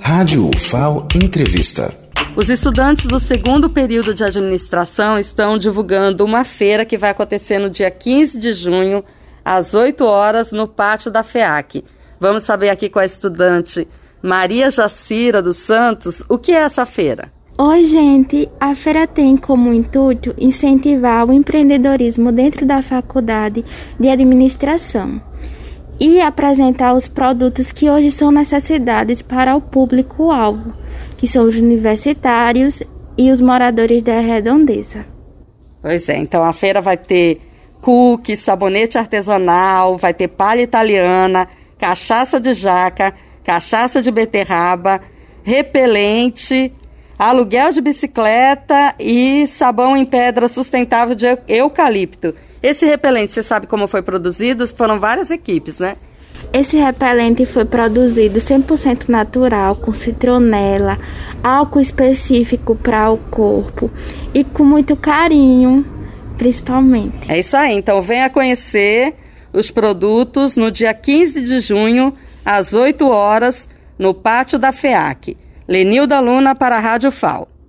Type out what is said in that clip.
Rádio UFAO Entrevista. Os estudantes do segundo período de administração estão divulgando uma feira que vai acontecer no dia 15 de junho, às 8 horas, no pátio da FEAC. Vamos saber aqui com a estudante Maria Jacira dos Santos o que é essa feira. Oi, gente! A feira tem como intuito incentivar o empreendedorismo dentro da faculdade de administração e apresentar os produtos que hoje são necessidades para o público-alvo, que são os universitários e os moradores da redondeza. Pois é, então a feira vai ter cookies, sabonete artesanal, vai ter palha italiana, cachaça de jaca, cachaça de beterraba, repelente, aluguel de bicicleta e sabão em pedra sustentável de eucalipto. Esse repelente, você sabe como foi produzido? Foram várias equipes, né? Esse repelente foi produzido 100% natural, com citronela, álcool específico para o corpo e com muito carinho, principalmente. É isso aí, então venha conhecer os produtos no dia 15 de junho, às 8 horas, no pátio da FEAC. Lenilda Luna para a Rádio FAO.